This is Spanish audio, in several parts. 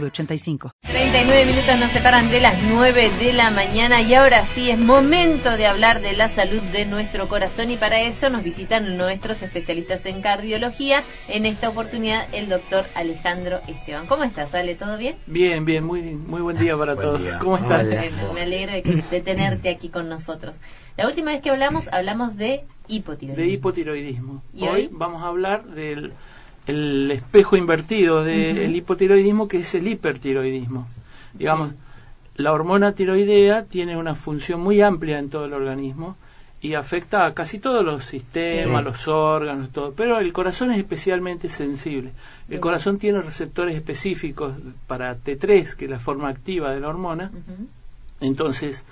906985. 39 minutos nos separan de las 9 de la mañana y ahora sí es momento de hablar de la salud de nuestro corazón y para eso nos visitan nuestros especialistas en cardiología. En esta oportunidad el doctor Alejandro Esteban. ¿Cómo estás, Ale? ¿Todo bien? Bien, bien, muy, muy buen día para todos. ¿Cómo estás? me alegro de, tenerte aquí con nosotros. La última vez que hablamos, hablamos de hipotiroidismo. De hipotiroidismo. Hoy vamos a hablar del el espejo invertido del hipotiroidismo, que es el hipertiroidismo. Digamos, la hormona tiroidea tiene una función muy amplia en todo el organismo y afecta a casi todos los sistemas, los órganos, todo. Pero el corazón es especialmente sensible. El corazón tiene receptores específicos para T3, que es la forma activa de la hormona. Entonces,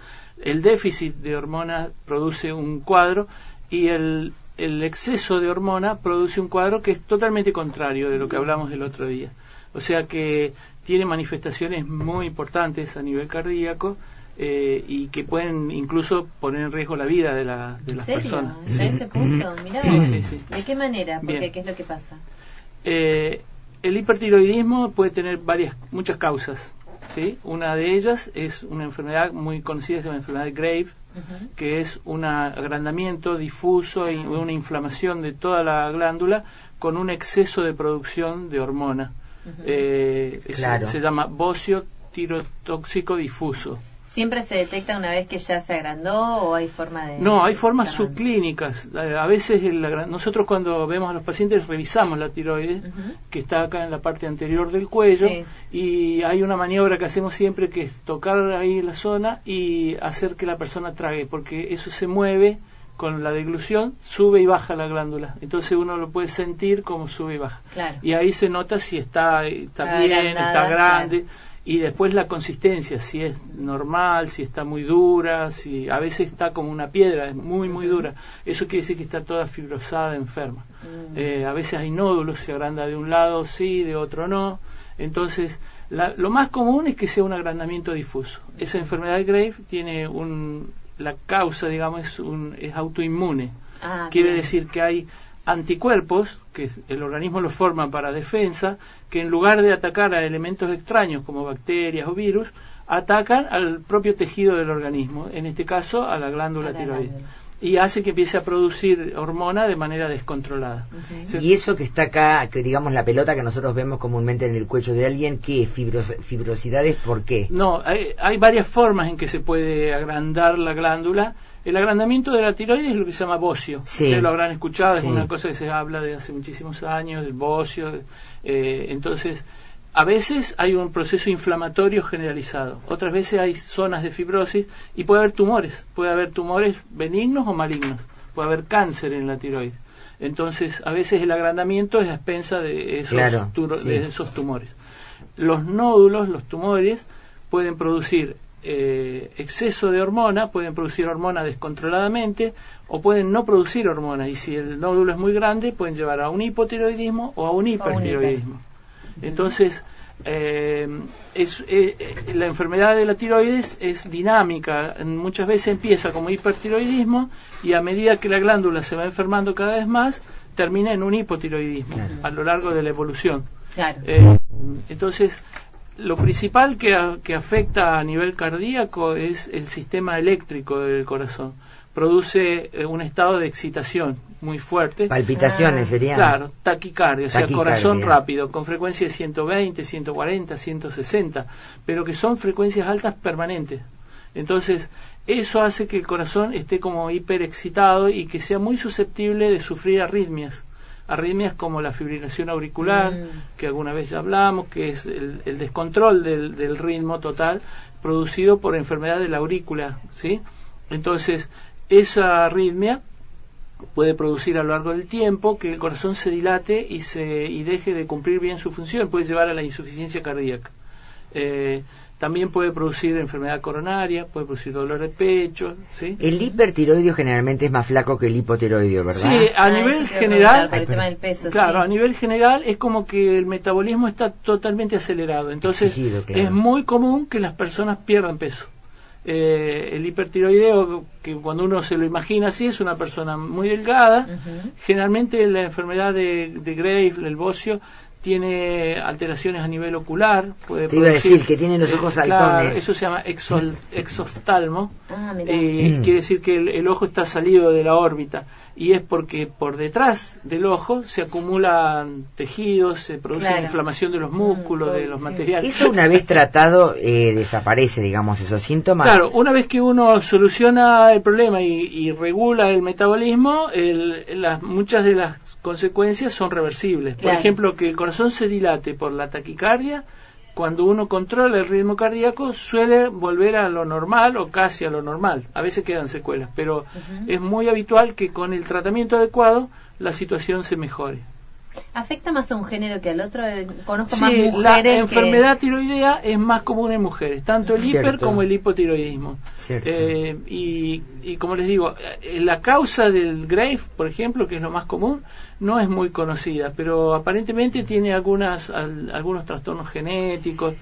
el déficit de hormona produce un cuadro y el el exceso de hormona produce un cuadro que es totalmente contrario de lo que hablamos el otro día. O sea que tiene manifestaciones muy importantes a nivel cardíaco eh, y que pueden incluso poner en riesgo la vida de, la, de las personas. ese punto? ¿De qué manera? Porque, ¿Qué es lo que pasa? Eh, el hipertiroidismo puede tener varias, muchas causas. ¿sí? Una de ellas es una enfermedad muy conocida, es la enfermedad de Grave, que es un agrandamiento difuso y una inflamación de toda la glándula con un exceso de producción de hormona. Eh, se llama bocio tirotóxico difuso. ¿Siempre se detecta una vez que ya se agrandó o hay forma de...? No, hay formas subclínicas. Eh, a veces nosotros cuando vemos a los pacientes revisamos la tiroides, que está acá en la parte anterior del cuello, y hay una maniobra que hacemos siempre que es tocar ahí la zona y hacer que la persona trague, porque eso se mueve con la deglución, sube y baja la glándula. Entonces uno lo puede sentir como sube y baja. Y ahí se nota si está, está bien, está grande y después la consistencia, si es normal, si está muy dura, si a veces está como una piedra, es muy muy dura, eso quiere decir que está toda fibrosada, enferma. Mm. Eh, a veces hay nódulos, se agranda de un lado sí, de otro no. Entonces, lo más común es que sea un agrandamiento difuso. Esa enfermedad de Grave tiene un, la causa, digamos, es, un, es autoinmune. Ah, quiere decir que hay anticuerpos, que el organismo los forma para defensa, que en lugar de atacar a elementos extraños como bacterias o virus, atacan al propio tejido del organismo, en este caso a la glándula tiroides. Y hace que empiece a producir hormona de manera descontrolada. y eso que está acá, que digamos la pelota que nosotros vemos comúnmente en el cuello de alguien, ¿qué? Fibros, ¿Fibrosidades por qué? No, hay, hay varias formas en que se puede agrandar la glándula el agrandamiento de la tiroides es lo que se llama bocio. Ustedes lo habrán escuchado, es una cosa que se habla de hace muchísimos años, del bocio. Eh, entonces, a veces hay un proceso inflamatorio generalizado, otras veces hay zonas de fibrosis y puede haber tumores, puede haber tumores benignos o malignos, puede haber cáncer en la tiroides. Entonces, a veces el agrandamiento es a expensa de esos, de esos tumores. Los nódulos, los tumores, pueden producir eh, exceso de hormona, pueden producir hormona descontroladamente o pueden no producir hormona y si el nódulo es muy grande pueden llevar a un hipotiroidismo o a un hipertiroidismo. Entonces, eh, es, eh, la enfermedad de la tiroides es dinámica, muchas veces empieza como hipertiroidismo y a medida que la glándula se va enfermando cada vez más, termina en un hipotiroidismo a lo largo de la evolución. entonces, lo principal que, que, afecta a nivel cardíaco es el sistema eléctrico del corazón. Produce eh, un estado de excitación muy fuerte. Palpitaciones ah. serían. Claro, taquicardia, o sea, corazón rápido, con frecuencia de 120, 140, 160, pero que son frecuencias altas permanentes. Entonces, eso hace que el corazón esté como hiperexcitado y que sea muy susceptible de sufrir arritmias arritmias como la fibrilación auricular, mm. que alguna vez ya hablamos, que es el, descontrol del, ritmo total producido por enfermedad de la aurícula, ¿sí? Entonces, esa arritmia puede producir a lo largo del tiempo que el corazón se dilate y, se, y deje de cumplir bien su función, puede llevar a la insuficiencia cardíaca. Eh, también puede producir enfermedad coronaria, puede producir dolor de pecho. ¿sí? El hipertiroideo generalmente es más flaco que el hipotiroideo, ¿verdad? Sí, a nivel general. claro, a nivel general es como que el metabolismo está totalmente acelerado. Entonces es muy común que las personas pierdan peso. Eh, el hipertiroideo, que cuando uno se lo imagina así, es una persona muy delgada. Generalmente la enfermedad de, de Graves, el bocio, tiene alteraciones a nivel ocular. Puede Te iba a decir que tiene los ojos saltones. eso se llama exoftalmo. Ah, eh, quiere decir que el, ojo está salido de la órbita. Y es porque por detrás del ojo se acumulan tejidos, se produce inflamación de los músculos, mm, de los materiales. Eso una vez tratado eh, desaparece, digamos, esos síntomas. Claro, una vez que uno soluciona el problema y, regula el metabolismo, las, muchas de las consecuencias son reversibles. Por ejemplo, que el corazón se dilate por la taquicardia, cuando uno controla el ritmo cardíaco suele volver a lo normal o casi a lo normal. A veces quedan secuelas, pero es muy habitual que con el tratamiento adecuado la situación se mejore. ¿Afecta más a un género que al otro? Eh, conozco más mujeres. La enfermedad tiroidea es más común en mujeres, tanto el hiper como el hipotiroidismo. Eh, y, y, como les digo, eh, la causa del Grave, por ejemplo, que es lo más común, no es muy conocida, pero aparentemente tiene algunas, algunos trastornos genéticos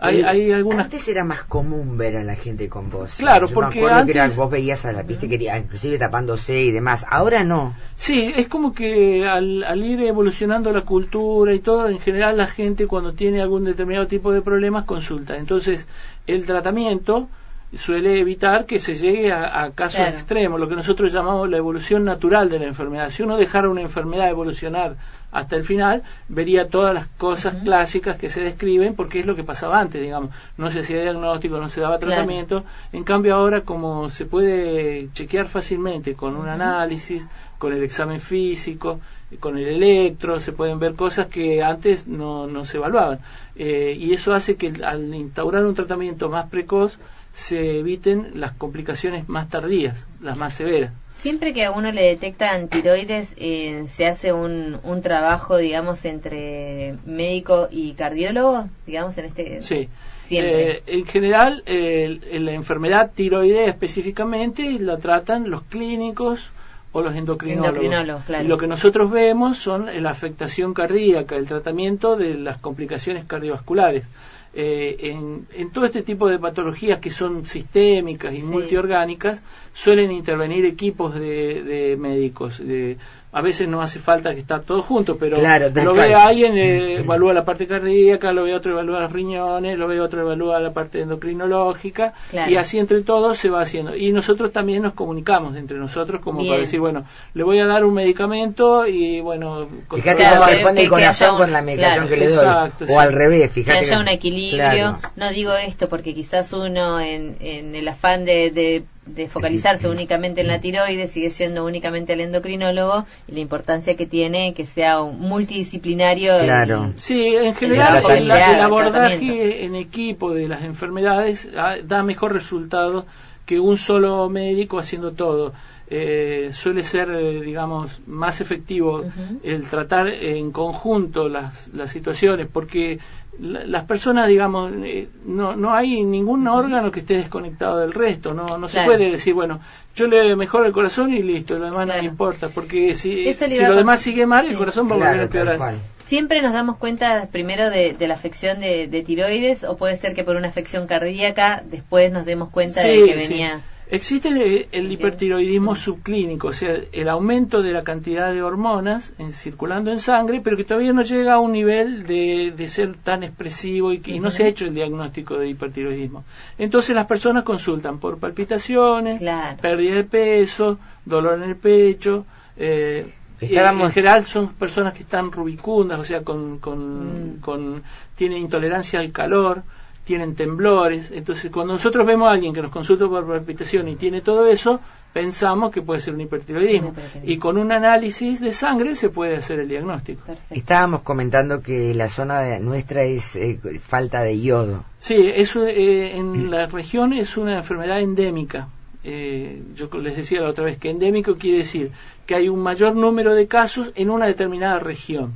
hay, algunas... Antes era más común ver a la gente con voz. Claro, porque antes... vos veías a la pista que inclusive tapándose y demás. Ahora no. Sí, es como que al, al, ir evolucionando la cultura y todo, en general la gente cuando tiene algún determinado tipo de problemas consulta. Entonces, el tratamiento suele evitar que se llegue a, casos extremos, lo que nosotros llamamos la evolución natural de la enfermedad. Si uno dejara una enfermedad evolucionar hasta el final, vería todas las cosas clásicas que se describen, porque es lo que pasaba antes, digamos. No se hacía diagnóstico, no se daba tratamiento. En cambio, ahora, como se puede chequear fácilmente con un análisis, con el examen físico, con el electro, se pueden ver cosas que antes no, no se evaluaban. Eh, y eso hace que al instaurar un tratamiento más precoz, se eviten las complicaciones más tardías, las más severas. Siempre que a uno le detectan tiroides, eh, se hace un, un, trabajo, digamos, entre médico y cardiólogo, digamos, en este. Sí. Siempre. Eh, en general, la enfermedad tiroidea específicamente la tratan los clínicos o los endocrinólogos. Y lo que nosotros vemos son la afectación cardíaca, el tratamiento de las complicaciones cardiovasculares. Eh, en, en, todo este tipo de patologías que son sistémicas y multiorgánicas suelen intervenir equipos de, de médicos. De, a veces no hace falta que estar todos juntos, pero lo ve alguien, eh, evalúa la parte cardíaca, lo ve otro, evalúa los riñones, lo ve otro, evalúa la parte endocrinológica, y así entre todos se va haciendo. Y nosotros también nos comunicamos entre nosotros como para decir, bueno, le voy a dar un medicamento y bueno... Fíjate cómo responde el corazón con la medicación que le doy. o al revés, fíjate. Que haya un equilibrio. No digo esto porque quizás uno en, en el afán de, de de focalizarse únicamente en la tiroides, sigue siendo únicamente el endocrinólogo y la importancia que tiene que sea un multidisciplinario. Claro. sí, en general el, abordaje en equipo de las enfermedades ah, da mejor resultado que un solo médico haciendo todo. Eh, suele ser, eh, digamos, más efectivo el tratar en conjunto las, las situaciones, porque las personas, digamos, eh, no, no hay ningún órgano que esté desconectado del resto, no, no se puede decir, bueno, yo le mejoro el corazón y listo, lo demás no me importa, porque si, si lo demás sigue mal, el corazón va a volver a empeorar. Siempre nos damos cuenta primero de, la afección de, tiroides o puede ser que por una afección cardíaca después nos demos cuenta de que venía... Existe el, hipertiroidismo subclínico, o sea, el aumento de la cantidad de hormonas en, circulando en sangre, pero que todavía no llega a un nivel de, ser tan expresivo y, no se ha hecho el diagnóstico de hipertiroidismo. Entonces las personas consultan por palpitaciones, pérdida de peso, dolor en el pecho. Eh, en general son personas que están rubicundas, o sea, con, con, mm. con tienen intolerancia al calor tienen temblores. Entonces, cuando nosotros vemos a alguien que nos consulta por palpitación y tiene todo eso, pensamos que puede ser un hipertiroidismo. Y con un análisis de sangre se puede hacer el diagnóstico. Estábamos comentando que la zona nuestra es eh, falta de yodo. Sí, es, eh, en la región es una enfermedad endémica. Eh, yo les decía la otra vez que endémico quiere decir que hay un mayor número de casos en una determinada región,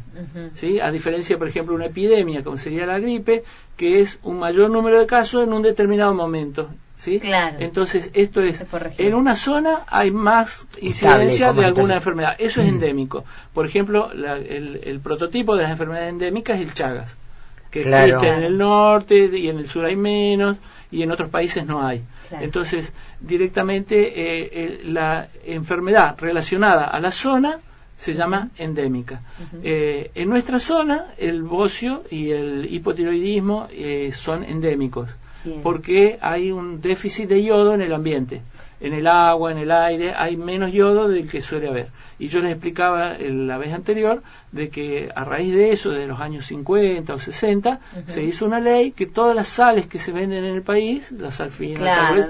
¿sí? A diferencia, por ejemplo, una epidemia, como sería la gripe, que es un mayor número de casos en un determinado momento, ¿sí? Entonces, esto es, en una zona hay más incidencia de alguna enfermedad. Eso es endémico. Por ejemplo, el, prototipo de las enfermedades endémicas es el Chagas, que existe en el norte y en el sur hay menos y en otros países no hay. Entonces, directamente eh, eh, la enfermedad relacionada a la zona se llama endémica. Eh, en nuestra zona, el bocio y el hipotiroidismo son endémicos, porque hay un déficit de yodo en el ambiente en el agua, en el aire, hay menos yodo del que suele haber. Y yo les explicaba la vez anterior de que a raíz de eso, de los años 50 o 60, se hizo una ley que todas las sales que se venden en el país, la sal fina, claro,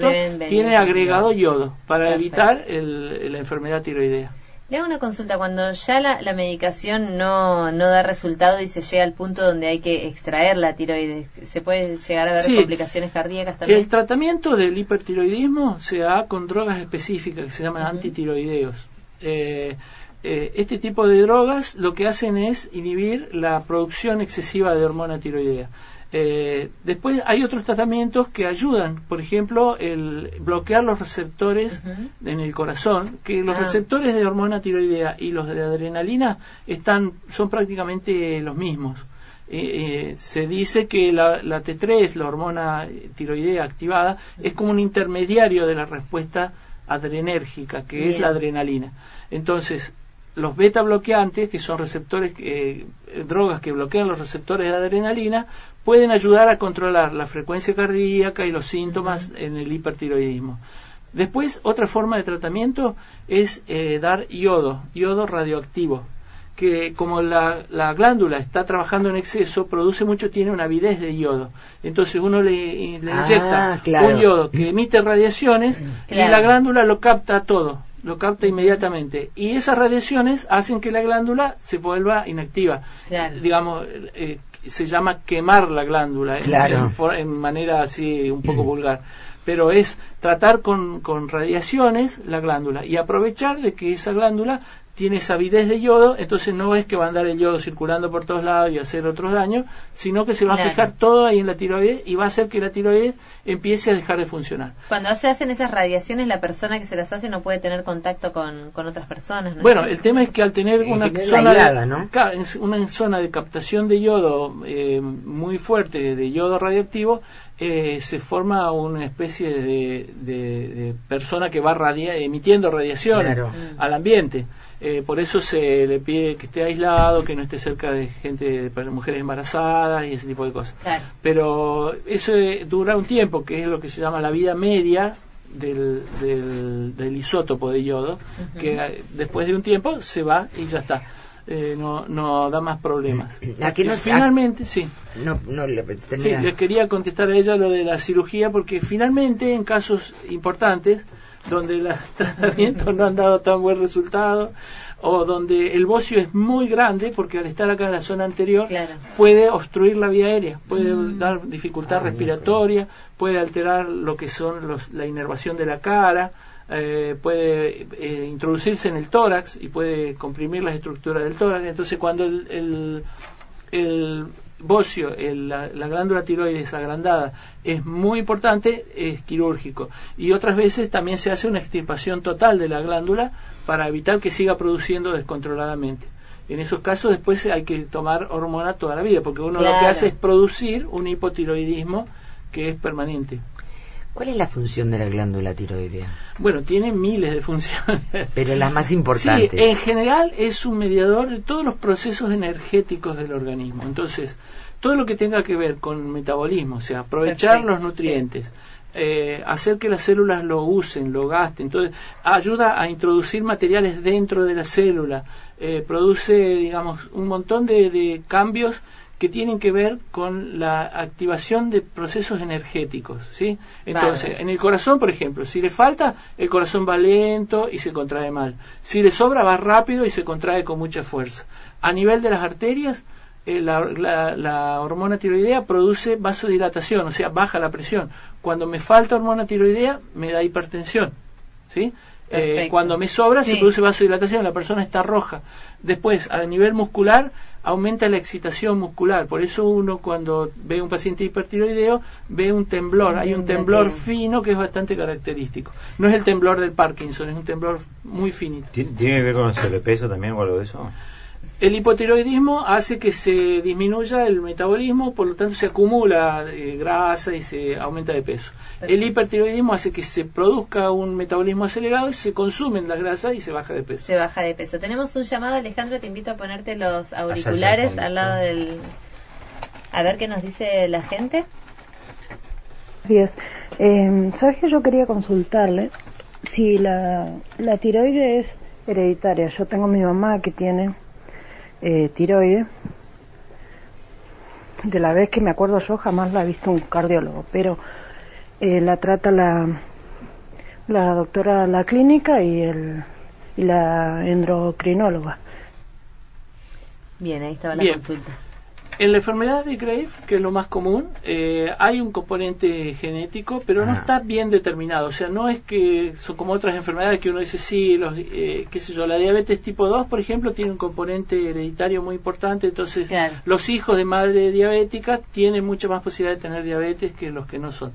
tiene agregado yodo para evitar la enfermedad tiroidea. Le hago una consulta, cuando ya la, medicación no, no, da resultado y se llega al punto donde hay que extraer la tiroides, ¿se puede llegar a ver complicaciones cardíacas también? El tratamiento del hipertiroidismo se da con drogas específicas que se llaman antitiroideos. Eh, eh, este tipo de drogas lo que hacen es inhibir la producción excesiva de hormona tiroidea. Eh, después hay otros tratamientos que ayudan, por ejemplo, el bloquear los receptores en el corazón, que los ah. receptores de hormona tiroidea y los de adrenalina están, son prácticamente los mismos. Eh, eh, se dice que la, T3, la hormona tiroidea activada, es como un intermediario de la respuesta adrenérgica, que es la adrenalina. Entonces, los beta bloqueantes, que son receptores, eh, drogas que bloquean los receptores de adrenalina, pueden ayudar a controlar la frecuencia cardíaca y los síntomas en el hipertiroidismo. Después, otra forma de tratamiento es eh, dar yodo, yodo radioactivo, que como la, glándula está trabajando en exceso, produce mucho, tiene una avidez de yodo. Entonces uno le, ah, inyecta un yodo que emite radiaciones y la glándula lo capta todo lo capta inmediatamente. Y esas radiaciones hacen que la glándula se vuelva inactiva. Digamos, eh, se llama quemar la glándula en, manera así un poco vulgar. Pero es tratar con, con radiaciones la glándula y aprovechar de que esa glándula tiene esa avidez de yodo, entonces no es que va a andar el yodo circulando por todos lados y hacer otros daños, sino que se va a fijar todo ahí en la tiroides y va a hacer que la tiroides empiece a dejar de funcionar. Cuando se hacen esas radiaciones, la persona que se las hace no puede tener contacto con, otras personas. Bueno, el tema es que al tener una zona, de, una zona de captación de yodo eh, muy fuerte, de yodo radioactivo, eh, se forma una especie de, persona que va emitiendo radiación al ambiente. Eh, por eso se le pide que esté aislado, que no esté cerca de gente, de mujeres embarazadas y ese tipo de cosas. Pero eso eh, dura un tiempo, que es lo que se llama la vida media del, del, isótopo de yodo, que eh, después de un tiempo se va y ya está. no, no da más problemas. Aquí no, finalmente, sí. No, no le, sí, le quería contestar a ella lo de la cirugía porque finalmente en casos importantes donde los tratamientos no han dado tan buen resultado o donde el bocio es muy grande porque al estar acá en la zona anterior puede obstruir la vía aérea, puede mm. dar dificultad ah, respiratoria, puede alterar lo que son los, la inervación de la cara, eh, puede eh, introducirse en el tórax y puede comprimir las estructuras del tórax. Entonces cuando el, el bocio, la, glándula tiroides agrandada, es muy importante, es quirúrgico. Y otras veces también se hace una extirpación total de la glándula para evitar que siga produciendo descontroladamente. En esos casos después hay que tomar hormona toda la vida, porque uno lo que hace es producir un hipotiroidismo que es permanente. ¿Cuál es la función de la glándula tiroidea? Bueno, tiene miles de funciones. Pero las más importantes. Sí, en general es un mediador de todos los procesos energéticos del organismo. Entonces, todo lo que tenga que ver con metabolismo, o sea, aprovechar los nutrientes, eh, hacer que las células lo usen, lo gasten, entonces ayuda a introducir materiales dentro de la célula, eh, produce, digamos, un montón de cambios que tienen que ver con la activación de procesos energéticos, ¿sí? Entonces, en el corazón, por ejemplo, si le falta, el corazón va lento y se contrae mal. Si le sobra, va rápido y se contrae con mucha fuerza. A nivel de las arterias, eh, la, hormona tiroidea produce vasodilatación, o sea, baja la presión. Cuando me falta hormona tiroidea, me da hipertensión. ¿sí? Eh, cuando me sobra se produce vasodilatación, la persona está roja. Después, a nivel muscular, aumenta la excitación muscular. Por eso uno cuando ve un paciente hipertiroideo ve un temblor. Hay un temblor fino que es bastante característico. No es el temblor del Parkinson, es un temblor muy finito. ¿Tiene que ver con el sobrepeso también o algo de eso? El hipotiroidismo hace que se disminuya el metabolismo, por lo tanto se acumula eh, grasa y se aumenta de peso. El hipertiroidismo hace que se produzca un metabolismo acelerado y se consumen las grasas y se baja de peso. Se baja de peso. Tenemos un llamado, Alejandro, te invito a ponerte los auriculares al lado del... A ver qué nos dice la gente. Días. Eh, ¿Sabes que yo quería consultarle si la, la tiroides es hereditaria? Yo tengo mi mamá que tiene eh, tiroides. De la vez que me acuerdo yo jamás la he visto un cardiólogo, pero eh, la trata la, la doctora la clínica y, el, y la endocrinóloga. Bien, ahí estaba la consulta. En la enfermedad de Grave, que es lo más común, eh, hay un componente genético, pero no está bien determinado. O sea, no es que son como otras enfermedades que uno dice, sí, los, eh, qué sé yo, la diabetes tipo 2, por ejemplo, tiene un componente hereditario muy importante. Entonces, los hijos de madre diabética tienen mucha más posibilidad de tener diabetes que los que no son.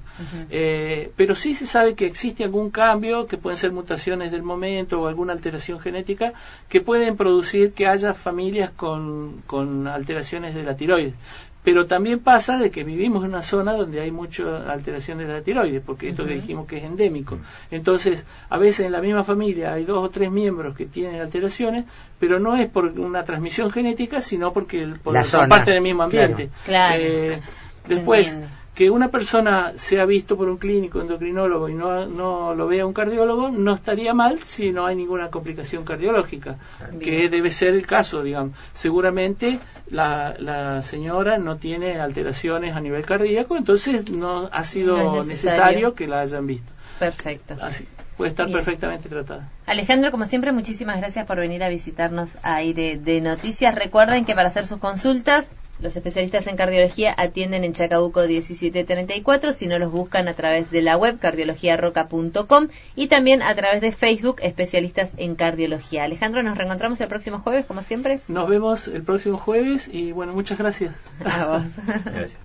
eh, pero sí se sabe que existe algún cambio, que pueden ser mutaciones del momento o alguna alteración genética, que pueden producir que haya familias con, con alteraciones de la tiroides pero también pasa de que vivimos en una zona donde hay mucha alteración de la tiroides, porque esto que dijimos que es endémico. Entonces, a veces en la misma familia hay dos o tres miembros que tienen alteraciones, pero no es por una transmisión genética, sino porque por, son parte del mismo ambiente. Eh, después, que una persona sea visto por un clínico endocrinólogo y no, no lo vea un cardiólogo no estaría mal si no hay ninguna complicación cardiológica, que debe ser el caso, digamos. Seguramente la, la, señora no tiene alteraciones a nivel cardíaco, entonces no ha sido necesario. que la hayan visto. Perfecto. Así, puede estar perfectamente tratada. Alejandro, como siempre, muchísimas gracias por venir a visitarnos a Aire de Noticias. Recuerden que para hacer sus consultas los especialistas en cardiología atienden en Chacabuco 1734, si no los buscan a través de la web cardiologiarroca.com y también a través de Facebook, especialistas en cardiología. Alejandro, nos reencontramos el próximo jueves, como siempre. Nos vemos el próximo jueves y bueno, muchas gracias. A vos. gracias.